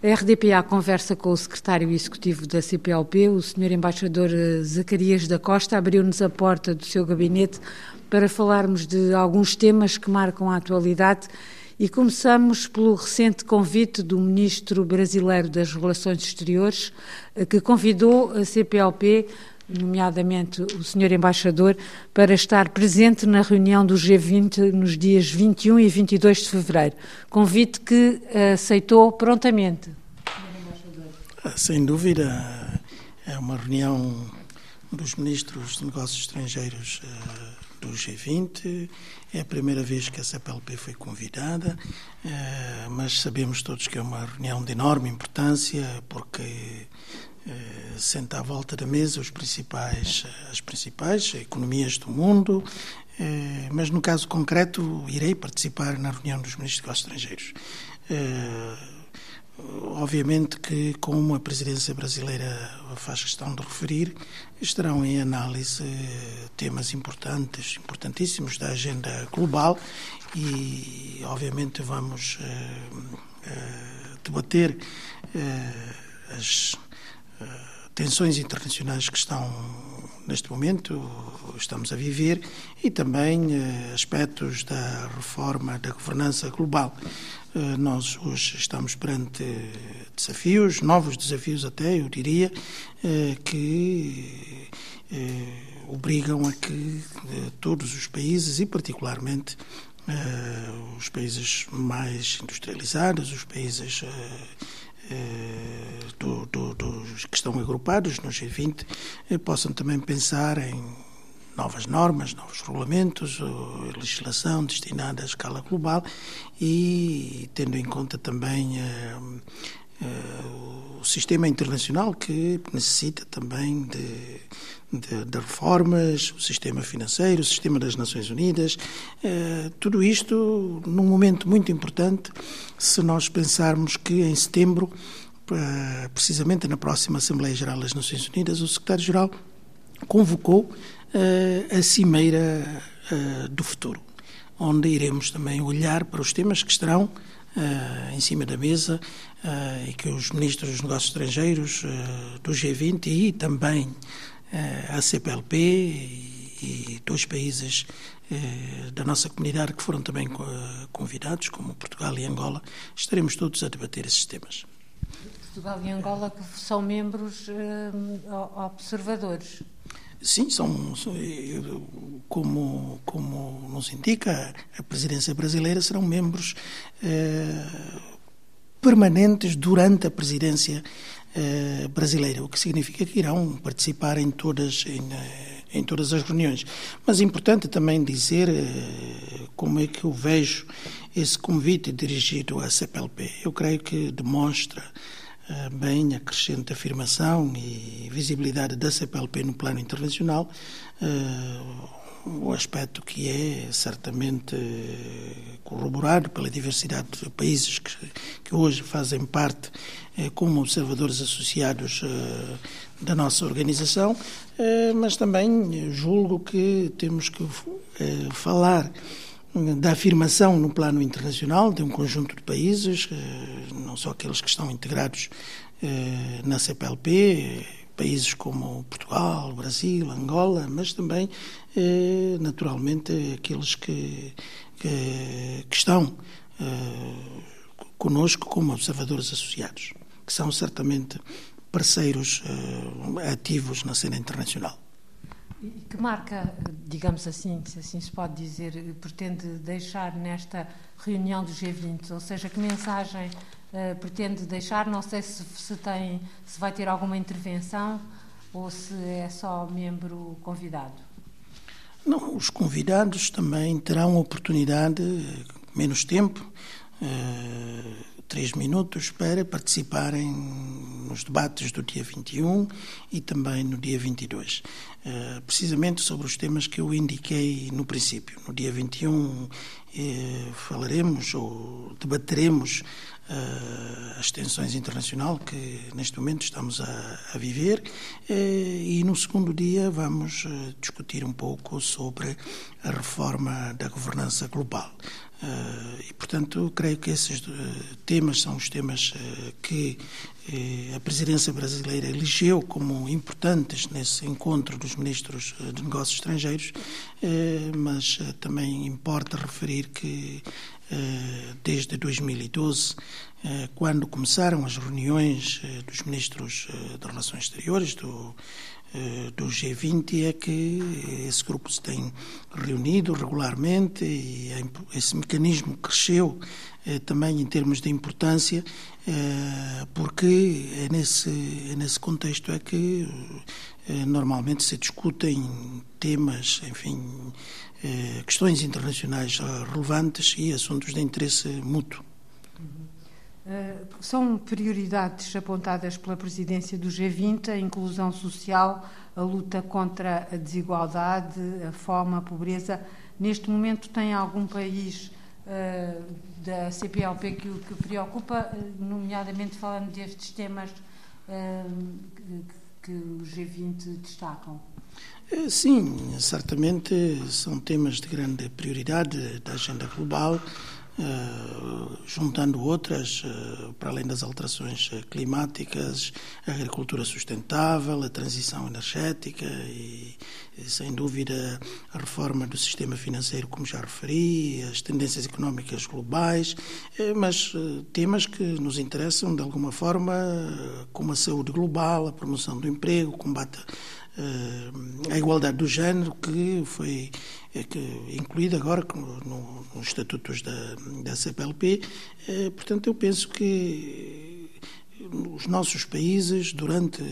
A RDPA conversa com o secretário executivo da CPLP, o Sr. Embaixador eh, Zacarias da Costa, abriu-nos a porta do seu gabinete para falarmos de alguns temas que marcam a atualidade e começamos pelo recente convite do Ministro Brasileiro das Relações Exteriores, eh, que convidou a CPLP nomeadamente o Sr. Embaixador, para estar presente na reunião do G20 nos dias 21 e 22 de fevereiro. Convite que aceitou prontamente. Ah, sem dúvida, é uma reunião dos ministros de negócios estrangeiros ah, do G20. É a primeira vez que a CPLP foi convidada, mas sabemos todos que é uma reunião de enorme importância, porque eh, senta à volta da mesa os principais, eh, as principais economias do mundo, eh, mas no caso concreto irei participar na reunião dos ministros negócios estrangeiros. Obviamente que, como a presidência brasileira faz questão de referir, estarão em análise temas importantes, importantíssimos da agenda global e, obviamente, vamos debater as tensões internacionais que estão neste momento estamos a viver e também eh, aspectos da reforma da governança global. Eh, nós hoje estamos perante desafios, novos desafios até, eu diria, eh, que obrigam a que todos os países e particularmente os países mais industrializados, os países do, do, dos que estão agrupados no G20 eh, possam também pensar em novas normas, novos regulamentos, legislação destinada à escala global e tendo em conta também uh, o sistema internacional que necessita também de, de, de, reformas, o sistema financeiro, o sistema das Nações Unidas, uh, tudo isto num momento muito importante se nós pensarmos que em setembro precisamente na próxima Assembleia Geral das Nações Unidas, o secretário-geral convocou eh, a Cimeira eh, do Futuro, onde iremos também olhar para os temas que estarão eh, em cima da mesa e que os ministros dos negócios estrangeiros do G20 e também a CPLP e dois países da nossa comunidade que foram também convidados, como Portugal e Angola, estaremos todos a debater esses temas. Portugal e Angola que são membros uh, observadores. Sim, são, como, como nos indica a presidência brasileira, serão membros eh, permanentes durante a presidência eh, brasileira, o que significa que irão participar em todas, em, em todas as reuniões. Mas é importante também dizer eh, como é que eu vejo esse convite dirigido à CPLP. Eu creio que demonstra eh, bem a crescente afirmação e visibilidade da CPLP no plano internacional, eh, o aspecto que é certamente corroborado pela diversidade de países que, que hoje fazem parte eh, como observadores associados da nossa organização, mas também julgo que temos que falar da afirmação no plano internacional de um conjunto de países, eh, não só aqueles que estão integrados eh, na CPLP, países como Portugal, Brasil, Angola, mas também, eh, naturalmente, aqueles que, que, que estão conosco como observadores associados, que são certamente parceiros ativos na cena internacional. E que marca, digamos assim, se assim se pode dizer, pretende deixar nesta reunião do G20? Ou seja, que mensagem uh, pretende deixar? Não sei se, se, tem, se vai ter alguma intervenção ou se é só membro convidado. Não, os convidados também terão oportunidade, menos tempo, uh, três minutos para participarem nos debates do dia 21 e também no dia 22, eh, precisamente sobre os temas que eu indiquei no princípio. No dia 21 eh, falaremos ou debateremos as tensões internacionais que neste momento estamos a, a viver e no segundo dia vamos discutir um pouco sobre a reforma da governança global. E, portanto, creio que esses temas são os temas que a presidência brasileira elegeu como importantes nesse encontro dos ministros de negócios estrangeiros, mas também importa referir que eh, desde 2012, eh, quando começaram as reuniões eh, dos ministros de Relações Exteriores do, do G20, é que esse grupo se tem reunido regularmente e esse mecanismo cresceu também em termos de importância, porque é nesse, é nesse contexto é que normalmente se discutem temas, enfim, eh, questões internacionais relevantes e assuntos de interesse mútuo. Eh, são prioridades apontadas pela presidência do G20 a inclusão social, a luta contra a desigualdade, a fome, a pobreza. Neste momento, tem algum país uh, da CPLP que o preocupa, nomeadamente falando destes temas uh, que, que o G20 destacam? Eh, sim, certamente são temas de grande prioridade da agenda global, juntando outras, uh, para além das alterações climáticas, a agricultura sustentável, a transição energética e, sem dúvida, a reforma do sistema financeiro, como já referi, as tendências económicas globais, mas temas que nos interessam de alguma forma, como a saúde global, a promoção do emprego, o combate a igualdade do género que foi que, incluída agora no, nos estatutos da, da CPLP. É, portanto, eu penso que os nossos países, durante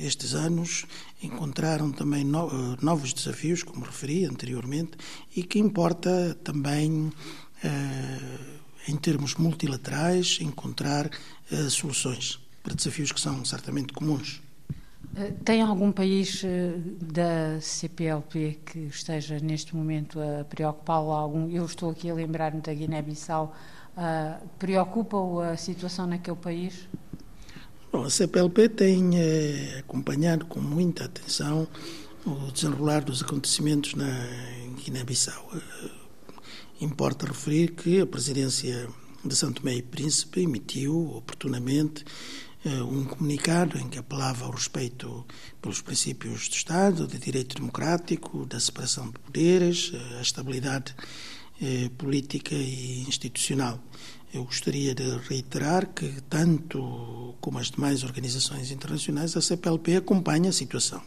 estes anos, encontraram também no, novos desafios, como referi anteriormente, e que importa também, eh, em termos multilaterais, encontrar eh, soluções para desafios que são certamente comuns. Eh, tem algum país eh, da CPLP que esteja neste momento a preocupá-lo? Algum? Eu estou aqui a lembrar-me da Guiné-Bissau. Uh, Preocupa-o a situação naquele país? Bom, a CPLP tem eh, acompanhado com muita atenção o desenrolar dos acontecimentos na Guiné-Bissau. Uh, importa referir que a presidência de Santo Tomé e Príncipe emitiu oportunamente eh, um comunicado em que apelava ao respeito pelos princípios do Estado, de direito democrático, da separação de poderes, eh, a estabilidade eh, política e institucional. Eu gostaria de reiterar que, tanto como as demais organizações internacionais, a CPLP acompanha a situação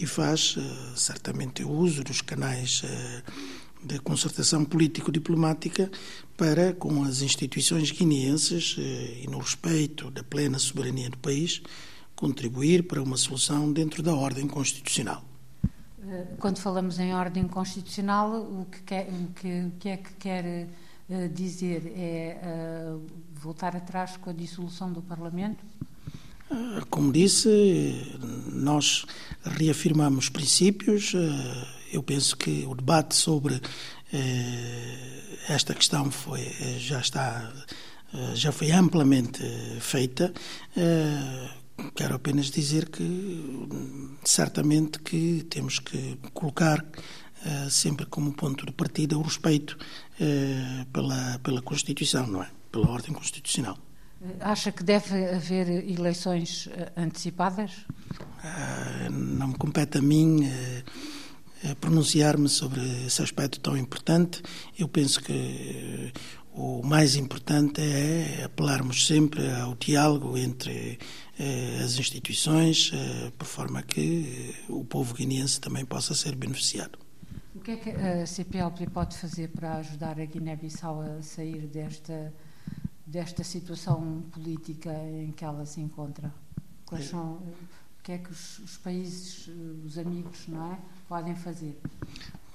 e faz certamente uso dos canais de concertação político-diplomática para, com as instituições guineenses eh, e no respeito da plena soberania do país, contribuir para uma solução dentro da ordem constitucional. Eh, quando falamos em ordem constitucional, o que, quer, o que, o que é que quer eh, dizer? É voltar atrás com a dissolução do Parlamento? Como disse, nós reafirmamos princípios eu penso que o debate sobre eh, esta questão foi, eh, já está eh, já foi amplamente feita. Quero apenas dizer que certamente que temos que colocar sempre como ponto de partida o respeito pela, pela Constituição, não é? Pela ordem constitucional. Acha que deve haver eleições antecipadas? não me compete a mim pronunciar-me sobre esse aspecto tão importante. Eu penso que eh, o mais importante é apelarmos sempre ao diálogo entre eh, as instituições, eh, por forma que o povo guineense também possa ser beneficiado. O que é que a CPLP pode fazer para ajudar a Guiné-Bissau a sair desta, desta situação política em que ela se encontra? Quais são, que é que os, os países, os amigos, não é? podem fazer?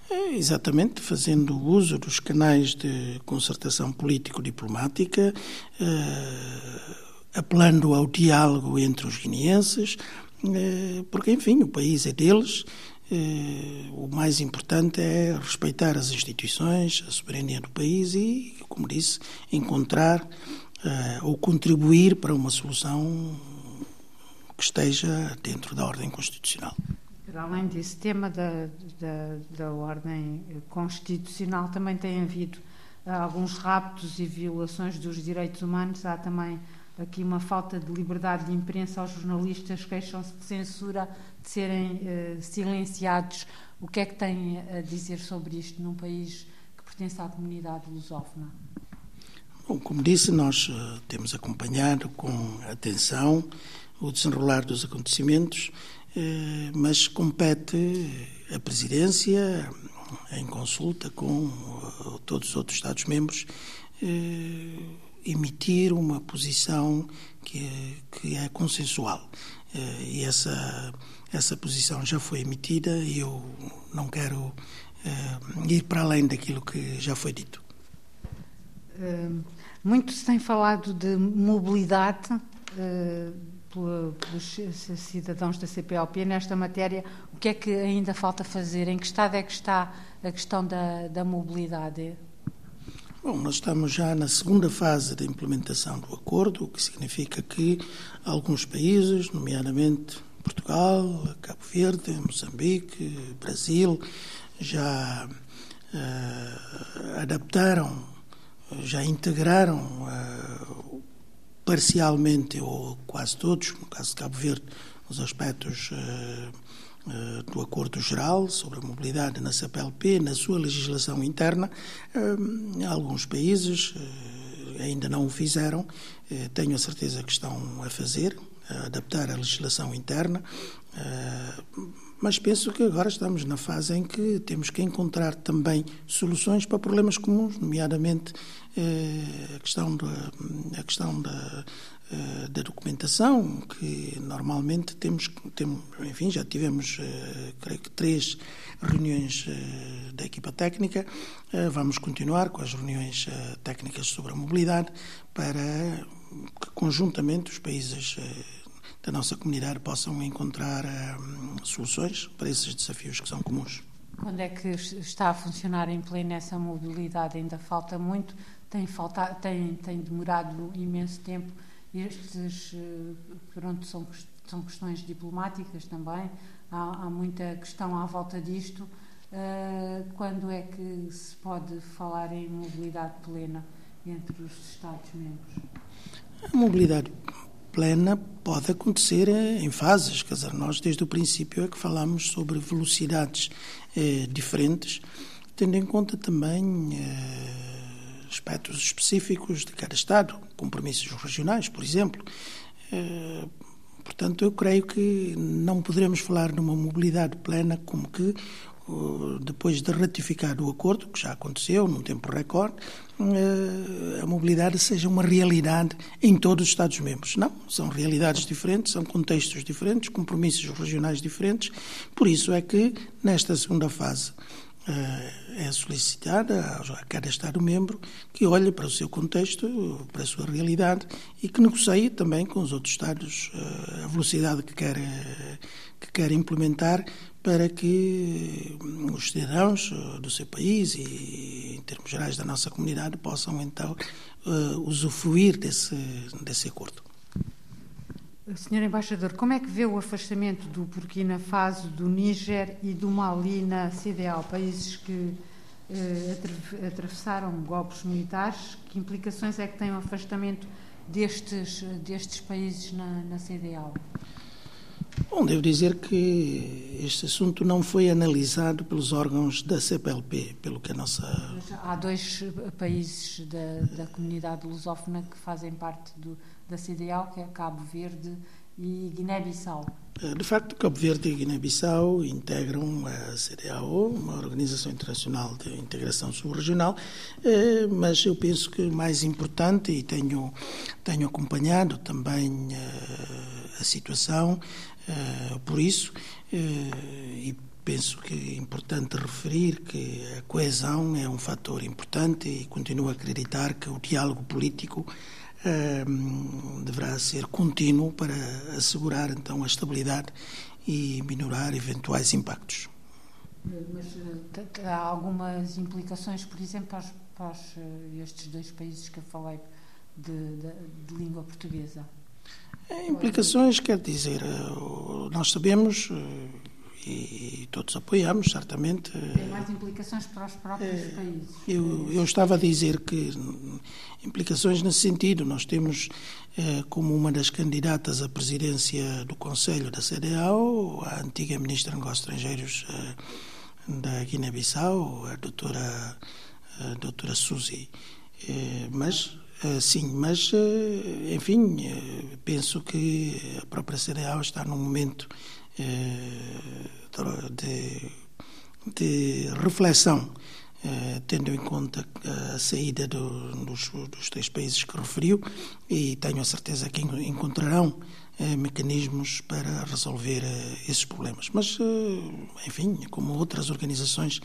É, exatamente, fazendo uso dos canais de concertação político-diplomática, eh, apelando ao diálogo entre os guineenses, eh, porque, enfim, o país é deles. Eh, o mais importante é respeitar as instituições, a soberania do país e, como disse, encontrar ou contribuir para uma solução que esteja dentro da ordem constitucional. Para além desse tema da, da, da ordem constitucional, também tem havido alguns raptos e violações dos direitos humanos. Há também aqui uma falta de liberdade de imprensa aos jornalistas, queixam-se de censura, de serem eh, silenciados. O que é que tem a dizer sobre isto num país que pertence à comunidade lusófona? Bom, como disse, nós uh, temos acompanhado com atenção o desenrolar dos acontecimentos, uh, mas compete a Presidência, em consulta com uh, todos os outros Estados-membros, emitir uma posição que é, que é consensual. E essa, essa posição já foi emitida e eu não quero ir para além daquilo que já foi dito. Muito se tem falado de mobilidade pelos cidadãos da CPLP nesta matéria. O que é que ainda falta fazer? Em que estado é que está a questão da, da mobilidade? Bom, nós estamos já na segunda fase da implementação do acordo, o que significa que alguns países, nomeadamente Portugal, Cabo Verde, Moçambique, Brasil, já uh, adaptaram já integraram uh, parcialmente, ou quase todos, no caso de Cabo Verde, os aspectos uh, uh, do Acordo Geral sobre a Mobilidade na CPLP, na sua legislação interna. alguns países ainda não o fizeram, tenho a certeza que estão a fazer, a adaptar a legislação interna mas penso que agora estamos na fase em que temos que encontrar também soluções para problemas comuns, nomeadamente eh, a questão da, a questão da, eh, da documentação, que normalmente temos, temos enfim, já tivemos, eh, creio que, três reuniões da equipa técnica. Vamos continuar com as reuniões técnicas sobre a mobilidade para que, conjuntamente, os países da nossa comunidade possam encontrar um, soluções para esses desafios que são comuns. Quando é que está a funcionar em pleno essa mobilidade? Ainda falta muito? Tem, falta, tem, tem demorado imenso tempo? Estes, eh, pronto, são, são questões diplomáticas também. Há, há muita questão à volta disto. Uh, quando é que se pode falar em mobilidade plena entre os Estados-membros? A mobilidade plena pode acontecer em fases. Quer dizer, nós desde o princípio é que falamos sobre velocidades eh, diferentes, tendo em conta também eh, aspectos específicos de cada Estado, compromissos regionais, por exemplo. Eh, portanto, eu creio que não poderemos falar numa mobilidade plena como que depois de ratificar o acordo, que já aconteceu num tempo recorde, eh, a mobilidade seja uma realidade em todos os Estados-membros. Não, são realidades diferentes, são contextos diferentes, compromissos regionais diferentes. Por isso é que, nesta segunda fase, eh, é solicitada a cada Estado-membro que olhe para o seu contexto, para a sua realidade e que negocie também com os outros Estados eh, a velocidade que quer, que quer implementar para que os cidadãos eh, do seu país e, em termos gerais, da nossa comunidade possam, então, usufruir desse, desse acordo. Senhor Embaixador, como é que vê o afastamento do Burkina Faso, do Níger e do Mali na CDAO, países que eh, atravessaram golpes militares? Que implicações é que tem o afastamento destes, destes países na, na CDAO? Bom, devo dizer que este assunto não foi analisado pelos órgãos da CPLP, pelo que a nossa. Há dois países da, da comunidade lusófona que fazem parte do, da CDAO, que é Cabo Verde e Guiné-Bissau. Eh, de facto, Cabo Verde e Guiné-Bissau integram a CDAO, uma organização internacional de integração subregional, eh, mas eu penso que mais importante, e tenho, tenho acompanhado também eh, a situação, por isso, e penso que é importante referir que a coesão é um fator importante e continuo a acreditar que o diálogo político deverá ser contínuo para assegurar então a estabilidade e minorar eventuais impactos. Mas eh, há algumas implicações, por exemplo, para, para eh, estes dois países que eu falei, de, de, de língua portuguesa? Implicações, quer dizer, nós sabemos e todos apoiamos, certamente. Tem mais implicações para os próprios é, países. Eu, eu, estava a dizer que implicações nesse sentido. Nós temos eh, como uma das candidatas à presidência do Conselho da CDAO a antiga ministra de Negócios Estrangeiros eh, da Guiné-Bissau, a doutora, a doutora Suzy. Mas sim, mas enfim, penso que a própria CDAO está num momento de, de reflexão, eh, tendo em conta a saída do, dos, dos três países que referiu, e tenho a certeza que encontrarão eh, mecanismos para resolver eh, esses problemas. Mas, enfim, como outras organizações,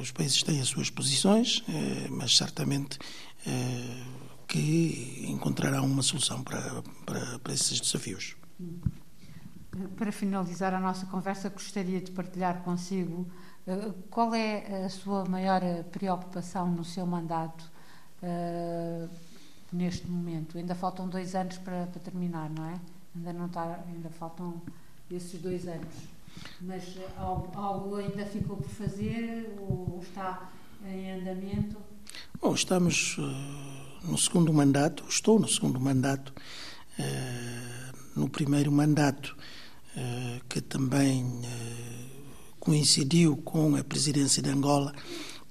os países têm as suas posições, mas certamente que encontrarão uma solução para, para, para esses desafios. Para finalizar a nossa conversa, gostaria de partilhar consigo uh, qual é a sua maior preocupação no seu mandato uh, neste momento. Ainda faltam dois anos para, para, terminar, não é? Ainda não está, ainda faltam esses dois anos. Mas eh, algo, ainda ficou por fazer ou está em andamento? Bom, estamos no segundo mandato, estou no segundo mandato. no primeiro mandato eh, que também eh, coincidiu com a presidência de Angola,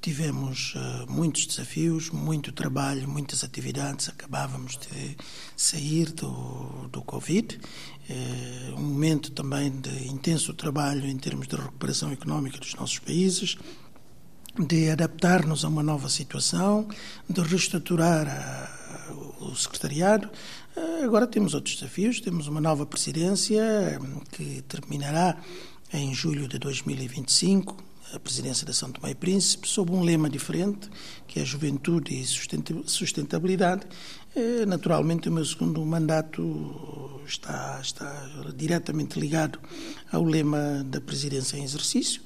tivemos uh, muitos desafios, muito trabalho, muitas atividades. Acabávamos de sair do, do Covid, um momento também de intenso trabalho em termos de recuperação económica dos nossos países, de adaptar-nos a uma nova situação, de reestruturar a, o secretariado, eh, agora temos outros desafios, temos uma nova presidência eh, que terminará em julho de 2025, a presidência da São Tomé e Príncipe, sob um lema diferente, que é juventude e sustentabilidade. Eh, naturalmente, o meu segundo mandato está, está diretamente ligado ao lema da presidência em exercício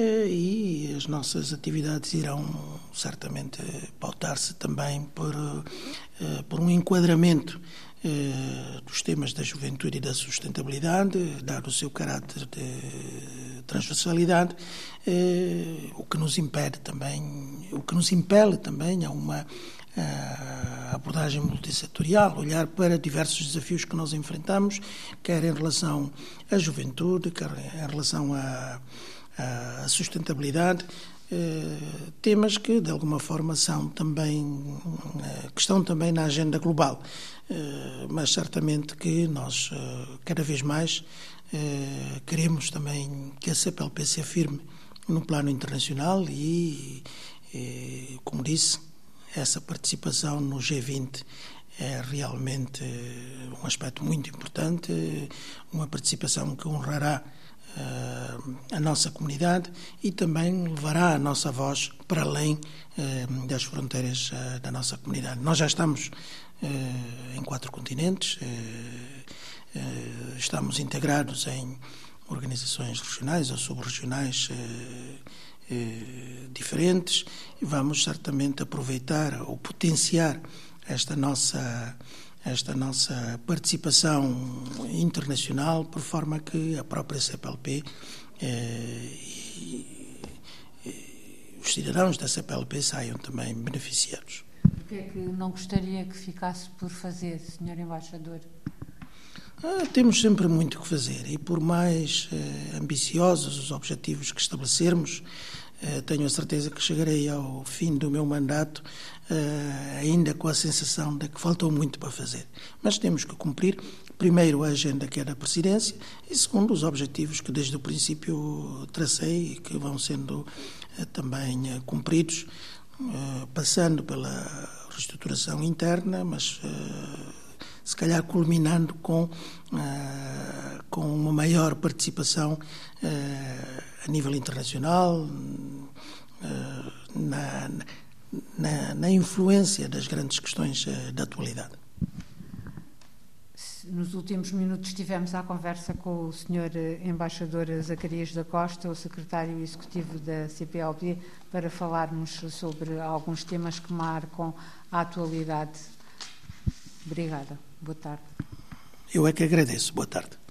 e as nossas atividades irão certamente pautar-se também por, por um enquadramento eh, dos temas da juventude e da sustentabilidade, dado o seu caráter de transversalidade, eh, o que nos impede também, o que nos impele também a uma a abordagem multissetorial, olhar para diversos desafios que nós enfrentamos, quer em relação à juventude, quer em relação à, à sustentabilidade, eh, temas que de alguma forma são também eh, que estão também na agenda global. Eh, mas certamente que nós cada vez mais queremos também que a CPLP se afirme no plano internacional e, como disse essa participação no G20 é realmente um aspecto muito importante, uma participação que honrará a nossa comunidade e também levará a nossa voz para além uh, das fronteiras uh, da nossa comunidade. Nós já estamos em quatro continentes, estamos integrados em organizações regionais ou subregionais diferentes e vamos certamente aproveitar ou potenciar esta nossa esta nossa participação internacional, por forma que a própria CPLP eh, e, e os cidadãos da CPLP saiam também beneficiados. O que é que não gostaria que ficasse por fazer, Sr. Embaixador? Ah, temos sempre muito que fazer e, por mais eh, ambiciosos os objetivos que estabelecermos, eh, tenho a certeza que chegarei ao fim do meu mandato eh, ainda com a sensação de que faltou muito para fazer. Mas temos que cumprir, primeiro, a agenda que é da presidência e, segundo, os objetivos que desde o princípio tracei e que vão sendo eh, também cumpridos, passando pela reestruturação interna, mas se calhar culminando com, com uma maior participação a nível internacional, eh, na, na, na influência das grandes questões eh, da atualidade. Nos últimos minutos estivemos à conversa com o Sr. Eh, embaixador Zacarias da Costa, o secretário executivo da CPLP, para falarmos sobre alguns temas que marcam a atualidade Obrigada. Boa tarde. Eu é que agradeço. Boa tarde.